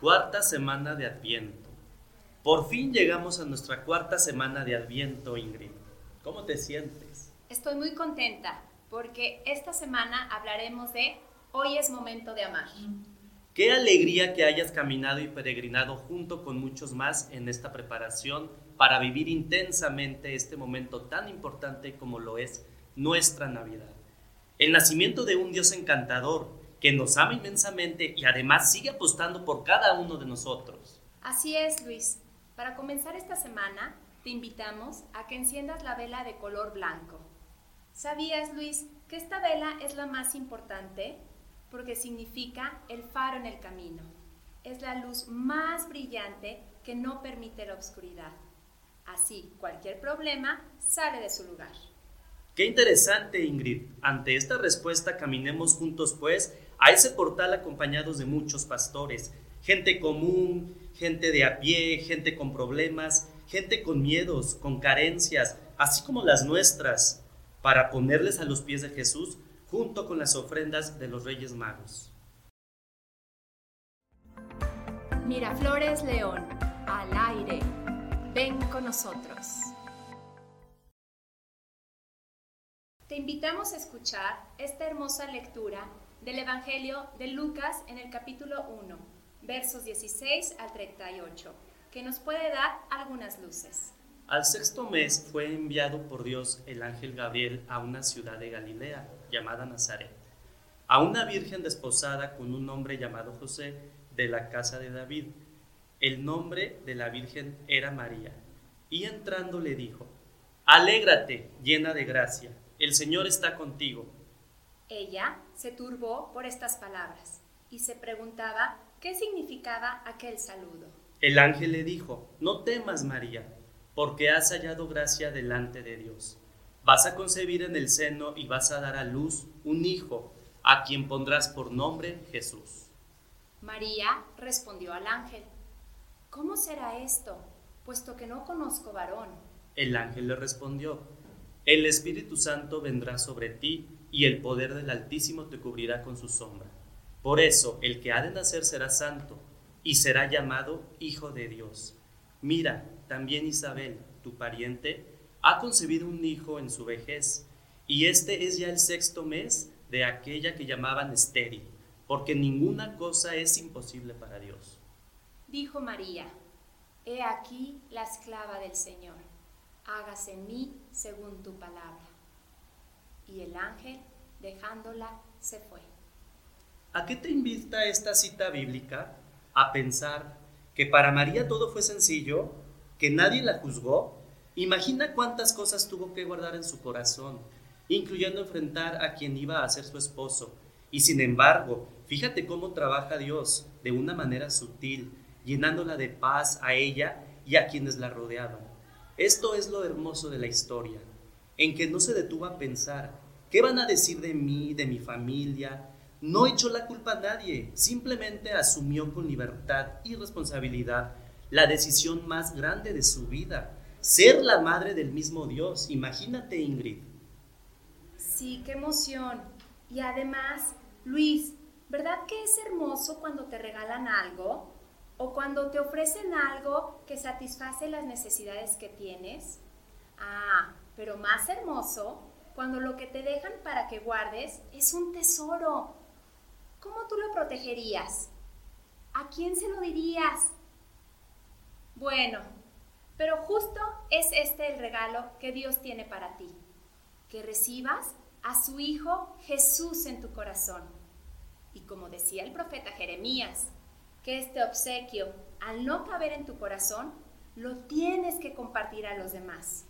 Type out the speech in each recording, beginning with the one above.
Cuarta semana de Adviento. Por fin llegamos a nuestra cuarta semana de Adviento, Ingrid. ¿Cómo te sientes? Estoy muy contenta porque esta semana hablaremos de Hoy es momento de amar. Qué alegría que hayas caminado y peregrinado junto con muchos más en esta preparación para vivir intensamente este momento tan importante como lo es nuestra Navidad. El nacimiento de un Dios encantador que nos ama inmensamente y además sigue apostando por cada uno de nosotros. Así es, Luis. Para comenzar esta semana, te invitamos a que enciendas la vela de color blanco. ¿Sabías, Luis, que esta vela es la más importante? Porque significa el faro en el camino. Es la luz más brillante que no permite la oscuridad. Así, cualquier problema sale de su lugar. Qué interesante, Ingrid. Ante esta respuesta, caminemos juntos, pues, a ese portal acompañados de muchos pastores, gente común, gente de a pie, gente con problemas, gente con miedos, con carencias, así como las nuestras, para ponerles a los pies de Jesús junto con las ofrendas de los Reyes Magos. Miraflores León, al aire. Ven con nosotros. Te invitamos a escuchar esta hermosa lectura del Evangelio de Lucas en el capítulo 1, versos 16 al 38, que nos puede dar algunas luces. Al sexto mes fue enviado por Dios el ángel Gabriel a una ciudad de Galilea llamada Nazaret, a una virgen desposada con un hombre llamado José de la casa de David. El nombre de la virgen era María. Y entrando le dijo, Alégrate, llena de gracia, el Señor está contigo. Ella se turbó por estas palabras y se preguntaba qué significaba aquel saludo. El ángel le dijo, No temas, María, porque has hallado gracia delante de Dios. Vas a concebir en el seno y vas a dar a luz un hijo, a quien pondrás por nombre Jesús. María respondió al ángel, ¿Cómo será esto, puesto que no conozco varón? El ángel le respondió, El Espíritu Santo vendrá sobre ti y el poder del Altísimo te cubrirá con su sombra. Por eso el que ha de nacer será santo y será llamado Hijo de Dios. Mira, también Isabel, tu pariente, ha concebido un hijo en su vejez, y este es ya el sexto mes de aquella que llamaban estéril, porque ninguna cosa es imposible para Dios. Dijo María, He aquí la esclava del Señor, hágase en mí según tu palabra y el ángel, dejándola, se fue. ¿A qué te invita esta cita bíblica? A pensar que para María todo fue sencillo, que nadie la juzgó. Imagina cuántas cosas tuvo que guardar en su corazón, incluyendo enfrentar a quien iba a ser su esposo. Y sin embargo, fíjate cómo trabaja Dios de una manera sutil, llenándola de paz a ella y a quienes la rodeaban. Esto es lo hermoso de la historia en que no se detuvo a pensar, ¿qué van a decir de mí, de mi familia? No echó la culpa a nadie, simplemente asumió con libertad y responsabilidad la decisión más grande de su vida, ser la madre del mismo Dios. Imagínate, Ingrid. Sí, qué emoción. Y además, Luis, ¿verdad que es hermoso cuando te regalan algo? ¿O cuando te ofrecen algo que satisface las necesidades que tienes? Ah, pero más hermoso cuando lo que te dejan para que guardes es un tesoro. ¿Cómo tú lo protegerías? ¿A quién se lo dirías? Bueno, pero justo es este el regalo que Dios tiene para ti, que recibas a su Hijo Jesús en tu corazón. Y como decía el profeta Jeremías, que este obsequio, al no caber en tu corazón, lo tienes que compartir a los demás.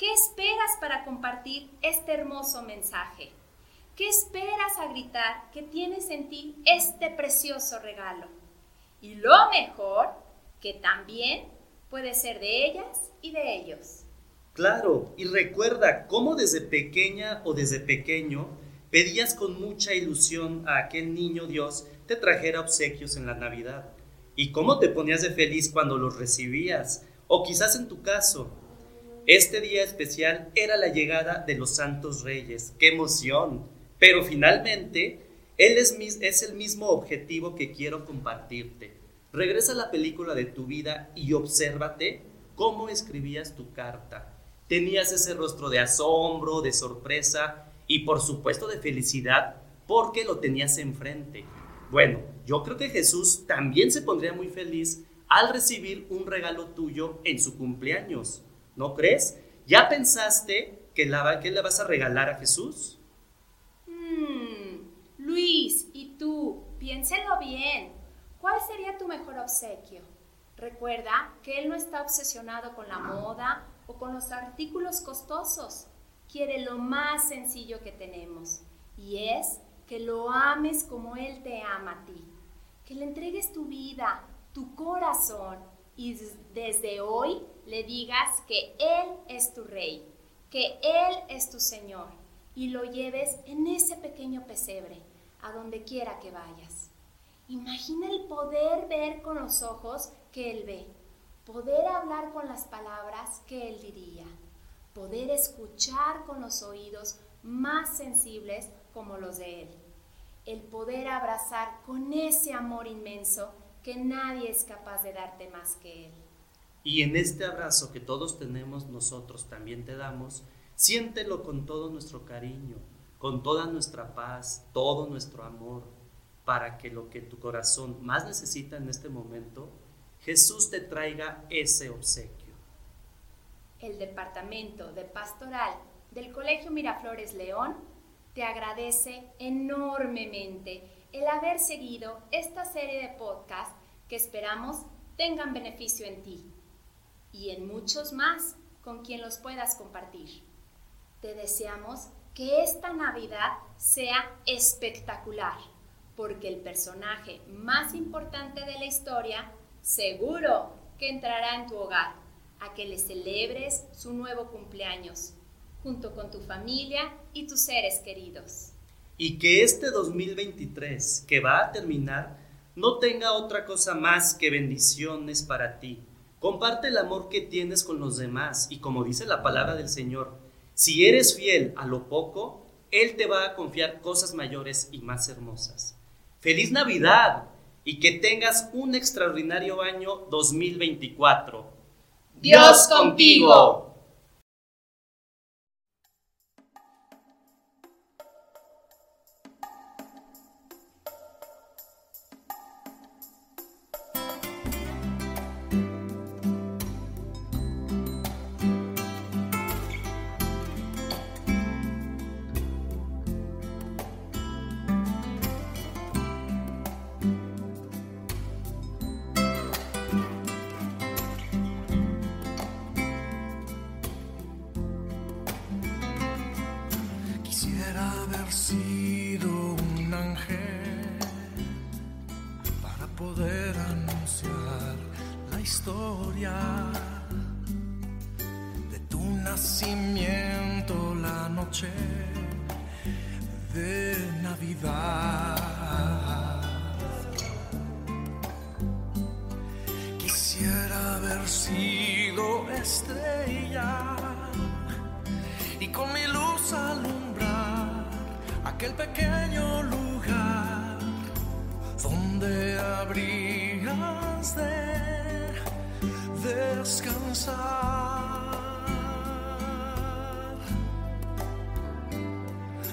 ¿Qué esperas para compartir este hermoso mensaje? ¿Qué esperas a gritar que tienes en ti este precioso regalo? Y lo mejor, que también puede ser de ellas y de ellos. Claro, y recuerda cómo desde pequeña o desde pequeño pedías con mucha ilusión a aquel niño Dios te trajera obsequios en la Navidad. Y cómo te ponías de feliz cuando los recibías. O quizás en tu caso, este día especial era la llegada de los santos reyes. ¡Qué emoción! Pero finalmente, Él es, el mismo objetivo que quiero compartirte. Regresa a la película de tu vida y obsérvate cómo escribías tu carta. Tenías ese rostro de asombro, de sorpresa y por supuesto de felicidad porque lo tenías enfrente. Bueno, yo creo que Jesús también se pondría muy feliz al recibir un regalo tuyo en su cumpleaños. ¿No crees? ¿Ya pensaste que, la, que le vas a regalar a Jesús? Hmm, Luis, ¿y tú? Piénselo bien. ¿Cuál sería tu mejor obsequio? Recuerda que Él no está obsesionado con la moda o con los artículos costosos. Quiere lo más sencillo que tenemos y es que lo ames como Él te ama a ti. Que le entregues tu vida, tu corazón y desde hoy le digas que Él es tu rey, que Él es tu Señor y lo lleves en ese pequeño pesebre, a donde quiera que vayas. Imagina el poder ver con los ojos que Él ve, poder hablar con las palabras que Él diría, poder escuchar con los oídos más sensibles como los de Él, el poder abrazar con ese amor inmenso que nadie es capaz de darte más que Él. Y en este abrazo que todos tenemos, nosotros también te damos, siéntelo con todo nuestro cariño, con toda nuestra paz, todo nuestro amor, para que lo que tu corazón más necesita en este momento, Jesús te traiga ese obsequio. El Departamento de Pastoral del Colegio Miraflores León te agradece enormemente el haber seguido esta serie de podcasts que esperamos tengan beneficio en ti y en muchos más con quien los puedas compartir. Te deseamos que esta Navidad sea espectacular, porque el personaje más importante de la historia seguro que entrará en tu hogar a que le celebres su nuevo cumpleaños, junto con tu familia y tus seres queridos. Y que este 2023 que va a terminar no tenga otra cosa más que bendiciones para ti. Comparte el amor que tienes con los demás y como dice la palabra del Señor, si eres fiel a lo poco, Él te va a confiar cosas mayores y más hermosas. Feliz Navidad y que tengas un extraordinario año 2024. Dios contigo. De tu nacimiento, la noche de Navidad. Quisiera haber sido estrella y con mi luz alumbrar aquel pequeño lugar donde habrías de descansar.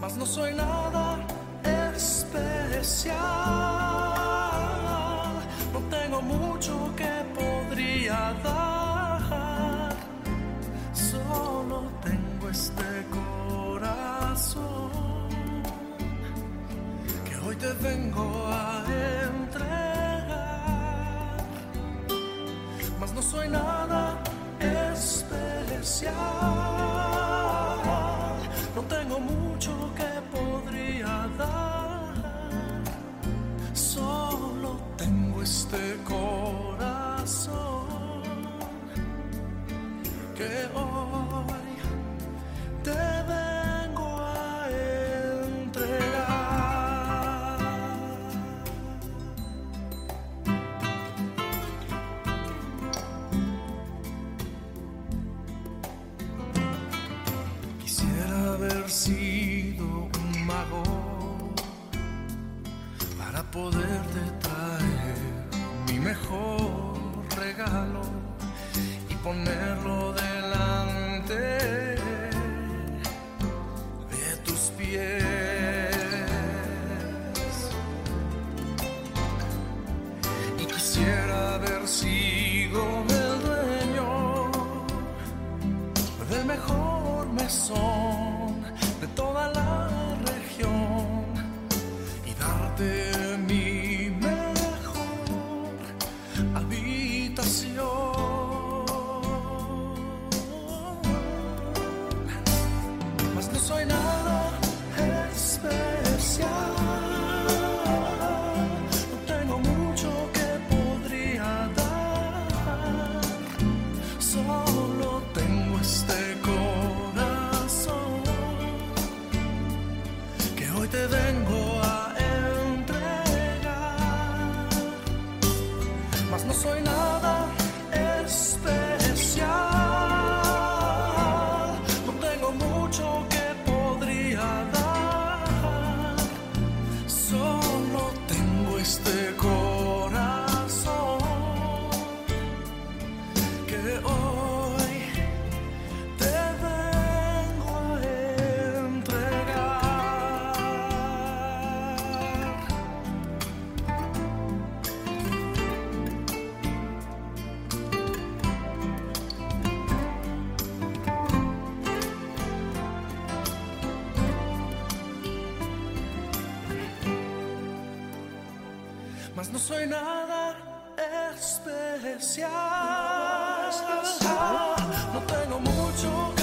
Mas no soy nada especial. No tengo mucho que podría dar. Te vengo a no soy nada especial. No tengo mucho que podría dar, solo tengo este corazón que hoy たしよ soy nada especial. No tengo mucho que